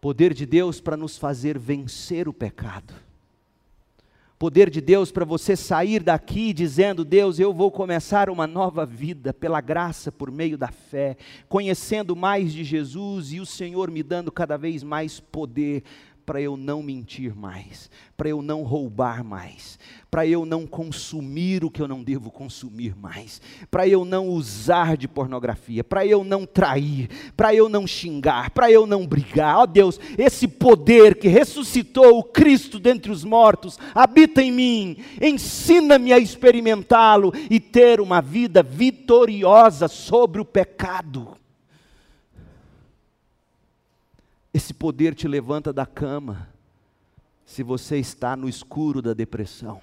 Poder de Deus para nos fazer vencer o pecado. Poder de Deus para você sair daqui dizendo: Deus, eu vou começar uma nova vida pela graça, por meio da fé, conhecendo mais de Jesus e o Senhor me dando cada vez mais poder para eu não mentir mais, para eu não roubar mais, para eu não consumir o que eu não devo consumir mais, para eu não usar de pornografia, para eu não trair, para eu não xingar, para eu não brigar. Ó oh Deus, esse poder que ressuscitou o Cristo dentre os mortos habita em mim. Ensina-me a experimentá-lo e ter uma vida vitoriosa sobre o pecado. Esse poder te levanta da cama, se você está no escuro da depressão.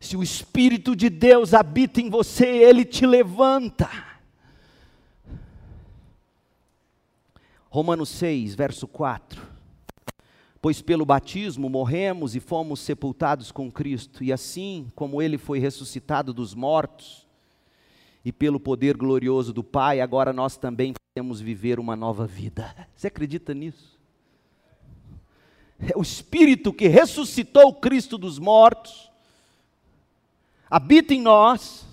Se o Espírito de Deus habita em você, ele te levanta. Romanos 6, verso 4. Pois pelo batismo morremos e fomos sepultados com Cristo, e assim como ele foi ressuscitado dos mortos, e pelo poder glorioso do Pai, agora nós também podemos viver uma nova vida. (laughs) Você acredita nisso? É o Espírito que ressuscitou Cristo dos mortos, habita em nós,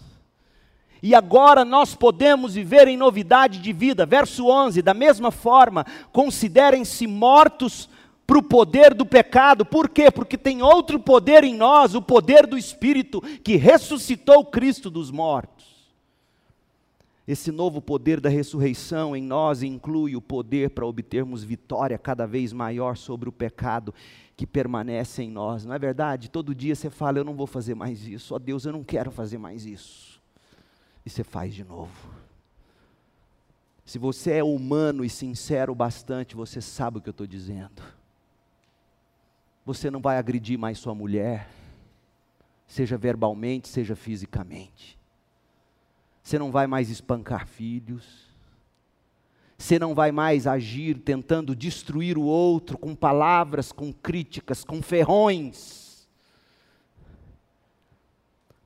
e agora nós podemos viver em novidade de vida. Verso 11: da mesma forma, considerem-se mortos para o poder do pecado, por quê? Porque tem outro poder em nós, o poder do Espírito que ressuscitou Cristo dos mortos. Esse novo poder da ressurreição em nós inclui o poder para obtermos vitória cada vez maior sobre o pecado que permanece em nós. Não é verdade? Todo dia você fala: Eu não vou fazer mais isso. Ó oh, Deus, eu não quero fazer mais isso. E você faz de novo. Se você é humano e sincero bastante, você sabe o que eu estou dizendo. Você não vai agredir mais sua mulher, seja verbalmente, seja fisicamente. Você não vai mais espancar filhos. Você não vai mais agir tentando destruir o outro com palavras, com críticas, com ferrões.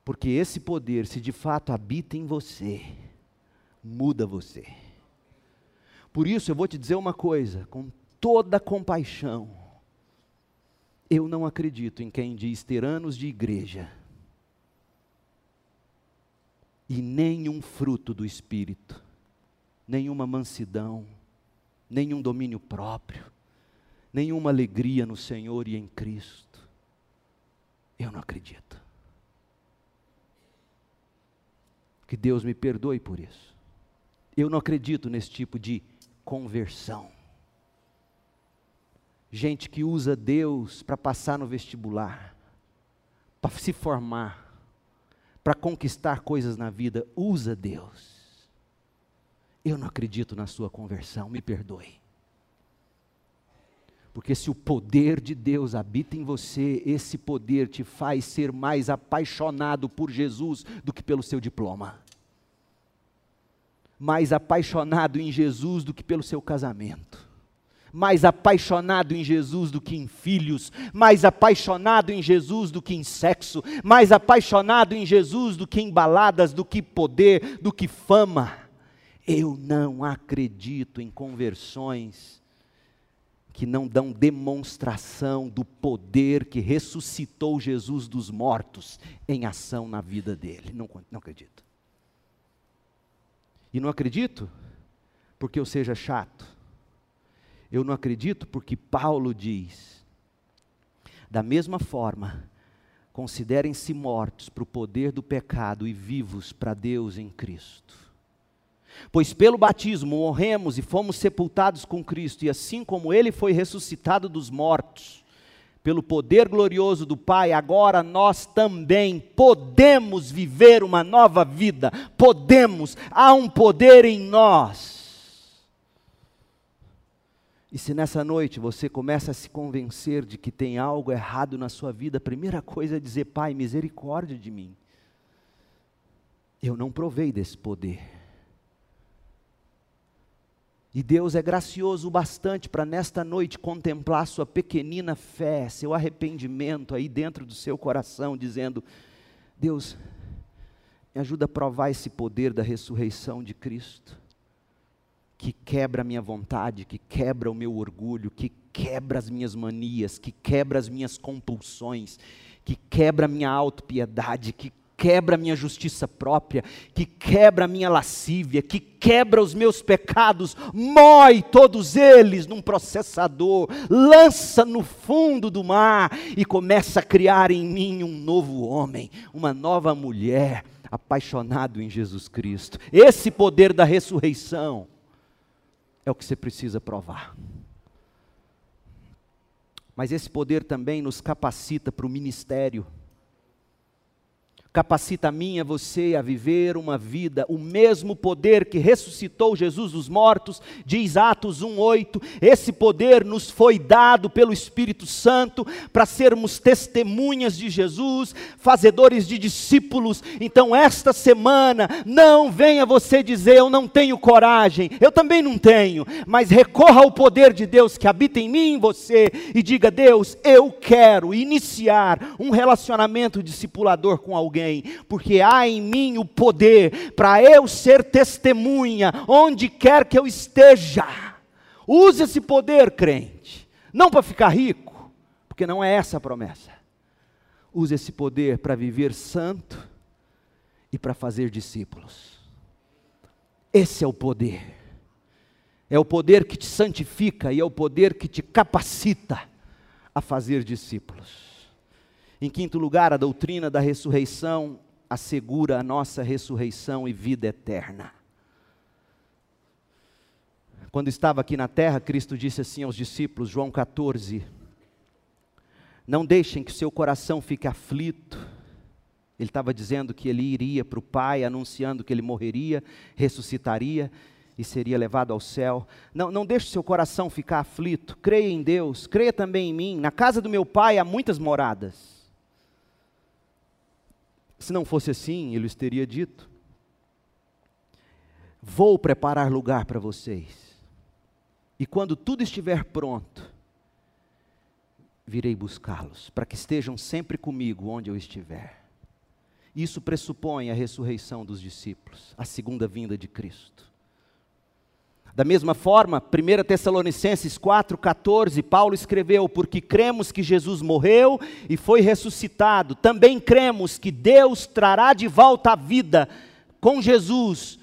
Porque esse poder, se de fato habita em você, muda você. Por isso eu vou te dizer uma coisa, com toda compaixão. Eu não acredito em quem diz ter anos de igreja e nenhum fruto do Espírito, nenhuma mansidão, nenhum domínio próprio, nenhuma alegria no Senhor e em Cristo. Eu não acredito. Que Deus me perdoe por isso. Eu não acredito nesse tipo de conversão. Gente que usa Deus para passar no vestibular, para se formar, para conquistar coisas na vida, usa Deus. Eu não acredito na sua conversão, me perdoe. Porque se o poder de Deus habita em você, esse poder te faz ser mais apaixonado por Jesus do que pelo seu diploma. Mais apaixonado em Jesus do que pelo seu casamento mais apaixonado em Jesus do que em filhos, mais apaixonado em Jesus do que em sexo, mais apaixonado em Jesus do que em baladas, do que poder, do que fama. Eu não acredito em conversões que não dão demonstração do poder que ressuscitou Jesus dos mortos em ação na vida dele. Não, não acredito. E não acredito porque eu seja chato. Eu não acredito porque Paulo diz: da mesma forma, considerem-se mortos para o poder do pecado e vivos para Deus em Cristo. Pois pelo batismo morremos e fomos sepultados com Cristo, e assim como Ele foi ressuscitado dos mortos, pelo poder glorioso do Pai, agora nós também podemos viver uma nova vida. Podemos, há um poder em nós. E se nessa noite você começa a se convencer de que tem algo errado na sua vida, a primeira coisa é dizer: Pai, misericórdia de mim. Eu não provei desse poder. E Deus é gracioso o bastante para nesta noite contemplar sua pequenina fé, seu arrependimento aí dentro do seu coração, dizendo: Deus, me ajuda a provar esse poder da ressurreição de Cristo, que quebra a minha vontade, que quebra o meu orgulho, que quebra as minhas manias, que quebra as minhas compulsões, que quebra a minha autopiedade, que quebra a minha justiça própria, que quebra a minha lascívia, que quebra os meus pecados, mói todos eles num processador, lança no fundo do mar e começa a criar em mim um novo homem, uma nova mulher, apaixonado em Jesus Cristo. Esse poder da ressurreição é o que você precisa provar. Mas esse poder também nos capacita para o ministério capacita a mim e a você a viver uma vida, o mesmo poder que ressuscitou Jesus dos mortos, diz Atos 1:8. Esse poder nos foi dado pelo Espírito Santo para sermos testemunhas de Jesus, fazedores de discípulos. Então esta semana não venha você dizer eu não tenho coragem. Eu também não tenho, mas recorra ao poder de Deus que habita em mim e você e diga: Deus, eu quero iniciar um relacionamento discipulador com alguém alguém, porque há em mim o poder para eu ser testemunha onde quer que eu esteja. Use esse poder, crente, não para ficar rico, porque não é essa a promessa. Use esse poder para viver santo e para fazer discípulos. Esse é o poder. É o poder que te santifica e é o poder que te capacita a fazer discípulos. Em quinto lugar, a doutrina da ressurreição assegura a nossa ressurreição e vida eterna. Quando estava aqui na terra, Cristo disse assim aos discípulos, João 14: Não deixem que seu coração fique aflito. Ele estava dizendo que ele iria para o Pai, anunciando que ele morreria, ressuscitaria e seria levado ao céu. Não, não deixe seu coração ficar aflito. Creia em Deus, creia também em mim. Na casa do meu Pai há muitas moradas. Se não fosse assim, ele os teria dito: Vou preparar lugar para vocês, e quando tudo estiver pronto, virei buscá-los, para que estejam sempre comigo onde eu estiver. Isso pressupõe a ressurreição dos discípulos, a segunda vinda de Cristo. Da mesma forma, 1 Tessalonicenses 4,14, Paulo escreveu: Porque cremos que Jesus morreu e foi ressuscitado, também cremos que Deus trará de volta à vida com Jesus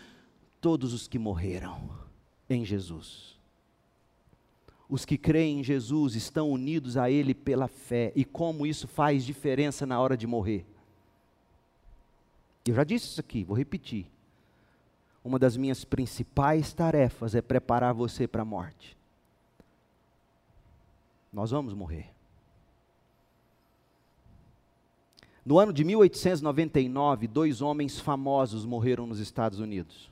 todos os que morreram em Jesus. Os que creem em Jesus estão unidos a Ele pela fé, e como isso faz diferença na hora de morrer. Eu já disse isso aqui, vou repetir uma das minhas principais tarefas é preparar você para a morte. Nós vamos morrer. No ano de 1899, dois homens famosos morreram nos Estados Unidos.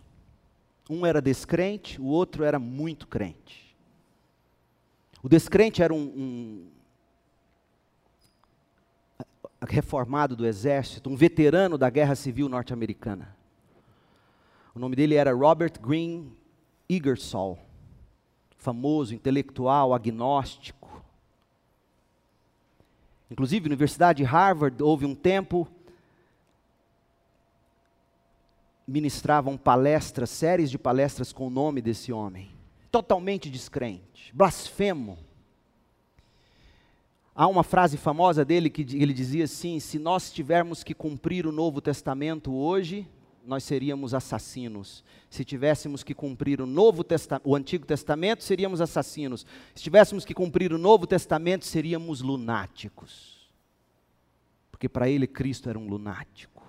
Um era descrente, o outro era muito crente. O descrente era um, um reformado do exército, um veterano da guerra civil norte-americana. O nome dele era Robert Green Ingersoll, famoso intelectual, agnóstico. Inclusive, na Universidade de Harvard houve um tempo ministravam palestras, séries de palestras com o nome desse homem. Totalmente descrente, blasfemo. Há uma frase famosa dele que ele dizia assim: se nós tivermos que cumprir o Novo Testamento hoje, nós seríamos assassinos. Se tivéssemos que cumprir o Novo o Antigo Testamento, seríamos assassinos. Se tivéssemos que cumprir o Novo Testamento, seríamos lunáticos. Porque para ele Cristo era um lunático.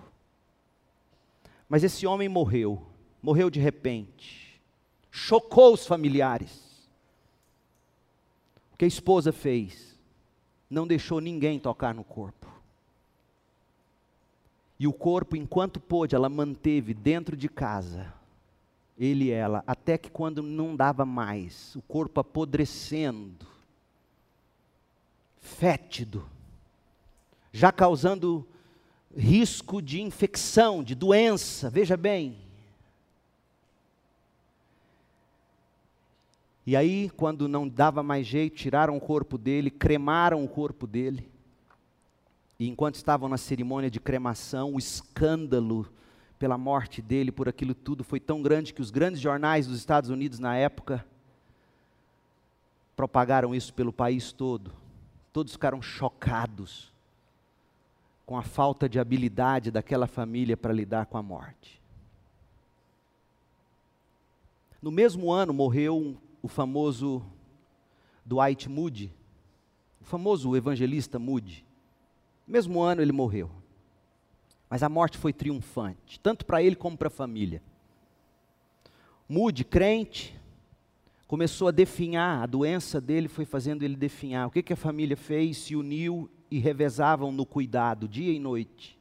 Mas esse homem morreu, morreu de repente. Chocou os familiares. O que a esposa fez? Não deixou ninguém tocar no corpo. E o corpo, enquanto pôde, ela manteve dentro de casa, ele e ela, até que quando não dava mais, o corpo apodrecendo, fétido, já causando risco de infecção, de doença, veja bem. E aí, quando não dava mais jeito, tiraram o corpo dele, cremaram o corpo dele. E enquanto estavam na cerimônia de cremação, o escândalo pela morte dele, por aquilo tudo, foi tão grande que os grandes jornais dos Estados Unidos na época propagaram isso pelo país todo. Todos ficaram chocados com a falta de habilidade daquela família para lidar com a morte. No mesmo ano morreu o famoso Dwight Moody, o famoso evangelista Moody mesmo ano ele morreu. Mas a morte foi triunfante, tanto para ele como para a família. Mude, crente, começou a definhar, a doença dele foi fazendo ele definhar. O que, que a família fez? Se uniu e revezavam no cuidado, dia e noite.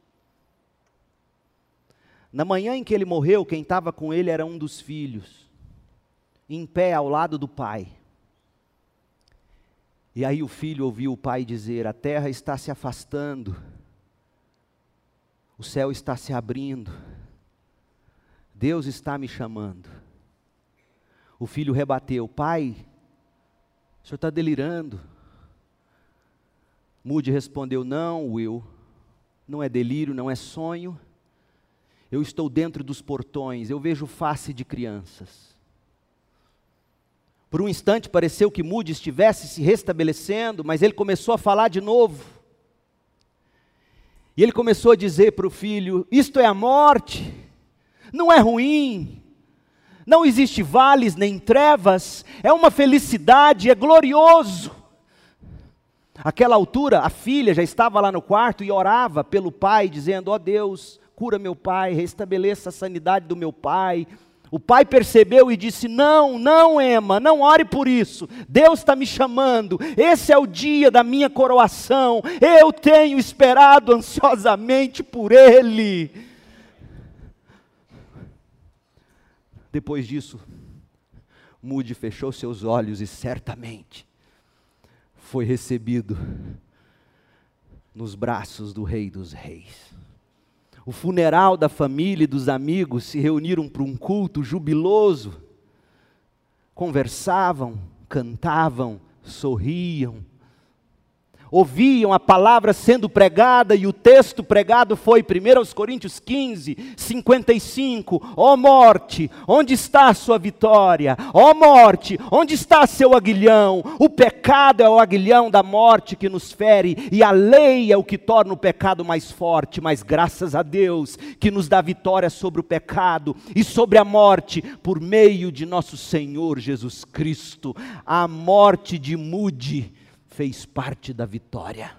Na manhã em que ele morreu, quem estava com ele era um dos filhos, em pé ao lado do pai. E aí o filho ouviu o pai dizer: A terra está se afastando, o céu está se abrindo, Deus está me chamando. O filho rebateu: Pai, o senhor está delirando. Mude respondeu: Não, Will, não é delírio, não é sonho. Eu estou dentro dos portões, eu vejo face de crianças. Por um instante pareceu que Moody estivesse se restabelecendo, mas ele começou a falar de novo. E ele começou a dizer para o filho: Isto é a morte, não é ruim, não existe vales nem trevas, é uma felicidade, é glorioso. Aquela altura, a filha já estava lá no quarto e orava pelo pai, dizendo: Ó oh Deus, cura meu pai, restabeleça a sanidade do meu pai, o pai percebeu e disse: Não, não, Emma, não ore por isso. Deus está me chamando. Esse é o dia da minha coroação. Eu tenho esperado ansiosamente por ele. Depois disso, Mude fechou seus olhos e certamente foi recebido nos braços do Rei dos Reis o funeral da família e dos amigos se reuniram para um culto jubiloso, conversavam, cantavam, sorriam, ouviam a palavra sendo pregada e o texto pregado foi 1 Coríntios 15, 55. Ó oh morte, onde está a sua vitória? Ó oh morte, onde está seu aguilhão? O pecado é o aguilhão da morte que nos fere e a lei é o que torna o pecado mais forte, mas graças a Deus que nos dá vitória sobre o pecado e sobre a morte por meio de nosso Senhor Jesus Cristo. A morte de Mude fez parte da vitória.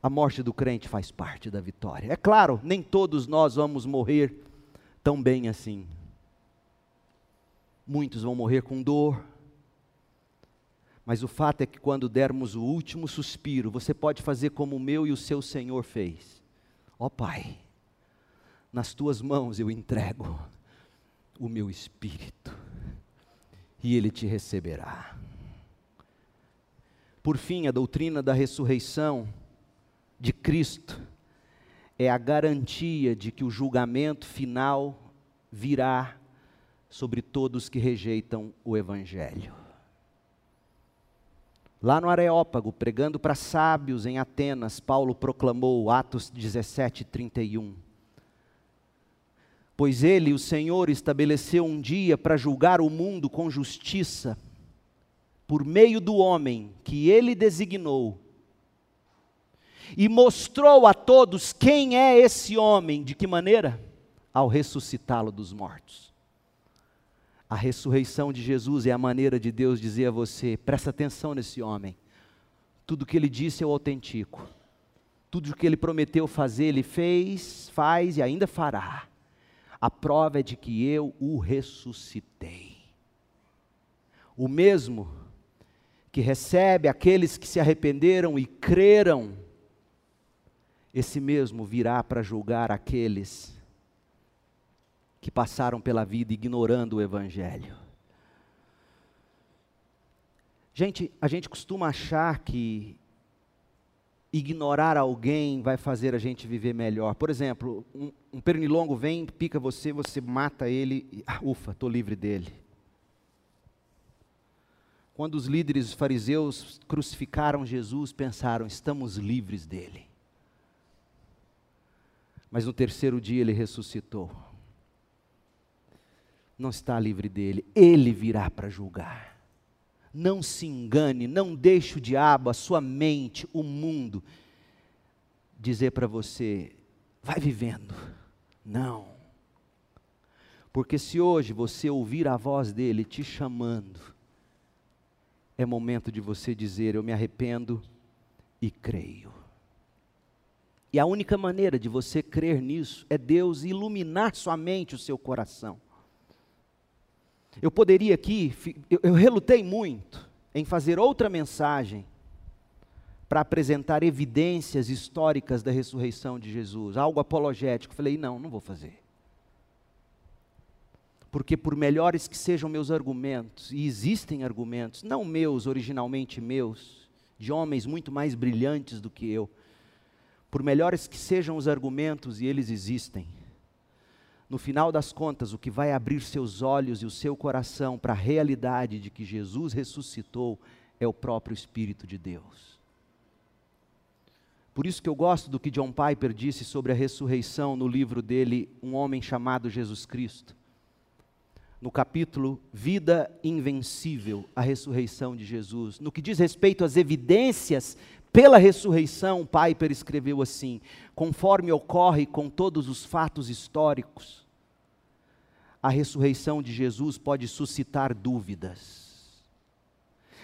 A morte do crente faz parte da vitória. É claro, nem todos nós vamos morrer tão bem assim. Muitos vão morrer com dor. Mas o fato é que quando dermos o último suspiro, você pode fazer como o meu e o seu Senhor fez. Ó oh, Pai, nas tuas mãos eu entrego o meu espírito, e ele te receberá. Por fim, a doutrina da ressurreição de Cristo é a garantia de que o julgamento final virá sobre todos que rejeitam o Evangelho. Lá no Areópago, pregando para sábios em Atenas, Paulo proclamou, Atos 17, 31. Pois ele, o Senhor, estabeleceu um dia para julgar o mundo com justiça, por meio do homem que ele designou, e mostrou a todos quem é esse homem, de que maneira? Ao ressuscitá-lo dos mortos. A ressurreição de Jesus é a maneira de Deus dizer a você: presta atenção nesse homem. Tudo que ele disse é o autêntico. Tudo o que ele prometeu fazer, ele fez, faz e ainda fará. A prova é de que eu o ressuscitei. O mesmo que recebe aqueles que se arrependeram e creram, esse mesmo virá para julgar aqueles que passaram pela vida ignorando o Evangelho. Gente, a gente costuma achar que ignorar alguém vai fazer a gente viver melhor. Por exemplo, um, um pernilongo vem, pica você, você mata ele, e, ah, ufa, estou livre dele. Quando os líderes fariseus crucificaram Jesus, pensaram: estamos livres dele. Mas no terceiro dia ele ressuscitou não está livre dele, ele virá para julgar. Não se engane, não deixe o diabo, a sua mente, o mundo, dizer para você, vai vivendo. Não. Porque se hoje você ouvir a voz dele te chamando, é momento de você dizer: Eu me arrependo e creio. E a única maneira de você crer nisso é Deus iluminar sua mente, o seu coração. Eu poderia aqui, eu, relutei muito em fazer outra mensagem para apresentar evidências históricas da ressurreição de Jesus, algo apologético. Falei, não, não vou fazer. Porque, por melhores que sejam meus argumentos, e existem argumentos, não meus, originalmente meus, de homens muito mais brilhantes do que eu, por melhores que sejam os argumentos, e eles existem, no final das contas, o que vai abrir seus olhos e o seu coração para a realidade de que Jesus ressuscitou é o próprio Espírito de Deus. Por isso que eu gosto do que John Piper disse sobre a ressurreição no livro dele, Um Homem Chamado Jesus Cristo. No capítulo Vida Invencível, a ressurreição de Jesus. No que diz respeito às evidências pela ressurreição, Piper escreveu assim: conforme ocorre com todos os fatos históricos, a ressurreição de Jesus pode suscitar dúvidas.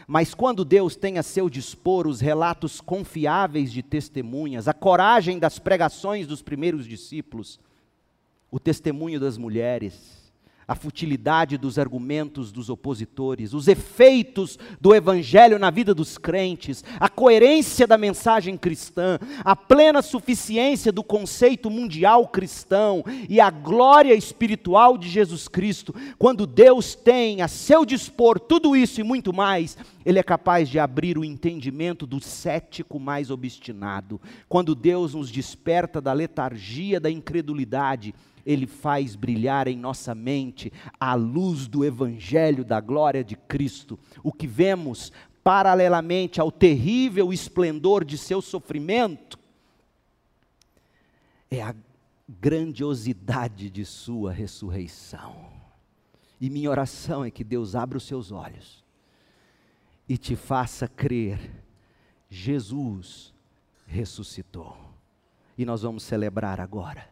Mas quando Deus tem a seu dispor os relatos confiáveis de testemunhas, a coragem das pregações dos primeiros discípulos, o testemunho das mulheres, a futilidade dos argumentos dos opositores, os efeitos do evangelho na vida dos crentes, a coerência da mensagem cristã, a plena suficiência do conceito mundial cristão e a glória espiritual de Jesus Cristo, quando Deus tem a seu dispor tudo isso e muito mais, ele é capaz de abrir o entendimento do cético mais obstinado. Quando Deus nos desperta da letargia da incredulidade, ele faz brilhar em nossa mente a luz do Evangelho da glória de Cristo. O que vemos paralelamente ao terrível esplendor de seu sofrimento é a grandiosidade de sua ressurreição. E minha oração é que Deus abra os seus olhos e te faça crer: Jesus ressuscitou. E nós vamos celebrar agora.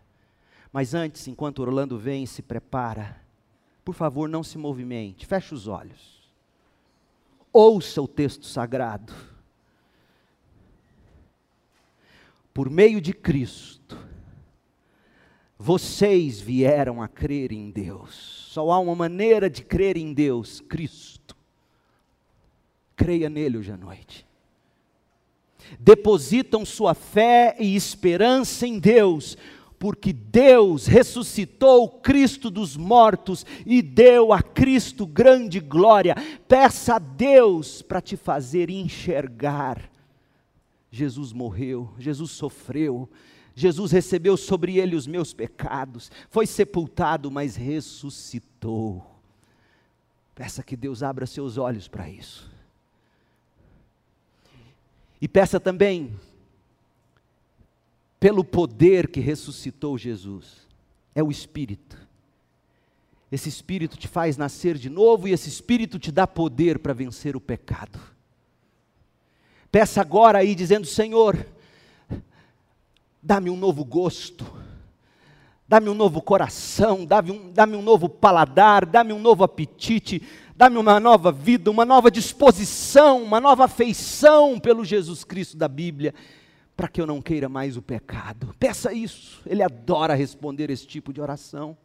Mas antes, enquanto Orlando vem e se prepara, por favor, não se movimente, feche os olhos. Ouça o texto sagrado. Por meio de Cristo, vocês vieram a crer em Deus. Só há uma maneira de crer em Deus, Cristo. Creia nele hoje à noite. Depositam sua fé e esperança em Deus porque Deus ressuscitou Cristo dos mortos e deu a Cristo grande glória. Peça a Deus para te fazer enxergar. Jesus morreu, Jesus sofreu, Jesus recebeu sobre ele os meus pecados, foi sepultado, mas ressuscitou. Peça que Deus abra seus olhos para isso. E peça também pelo poder que ressuscitou Jesus. É o Espírito. Esse Espírito te faz nascer de novo e esse Espírito te dá poder para vencer o pecado. Peça agora aí, dizendo: Senhor, dá-me um novo gosto, dá-me um novo coração, dá-me um, dá um novo paladar, dá-me um novo apetite, dá-me uma nova vida, uma nova disposição, uma nova afeição pelo Jesus Cristo da Bíblia, para que eu não queira mais o pecado. Peça isso, Ele adora responder esse tipo de oração.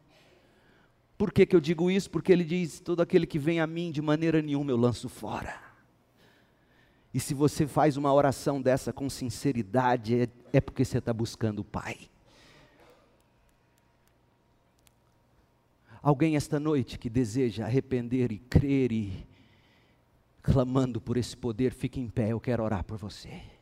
Por que, que eu digo isso? Porque Ele diz: todo aquele que vem a mim, de maneira nenhuma eu lanço fora. E se você faz uma oração dessa com sinceridade, é, é porque você está buscando o Pai. Alguém esta noite que deseja arrepender e crer e clamando por esse poder, fique em pé, eu quero orar por você.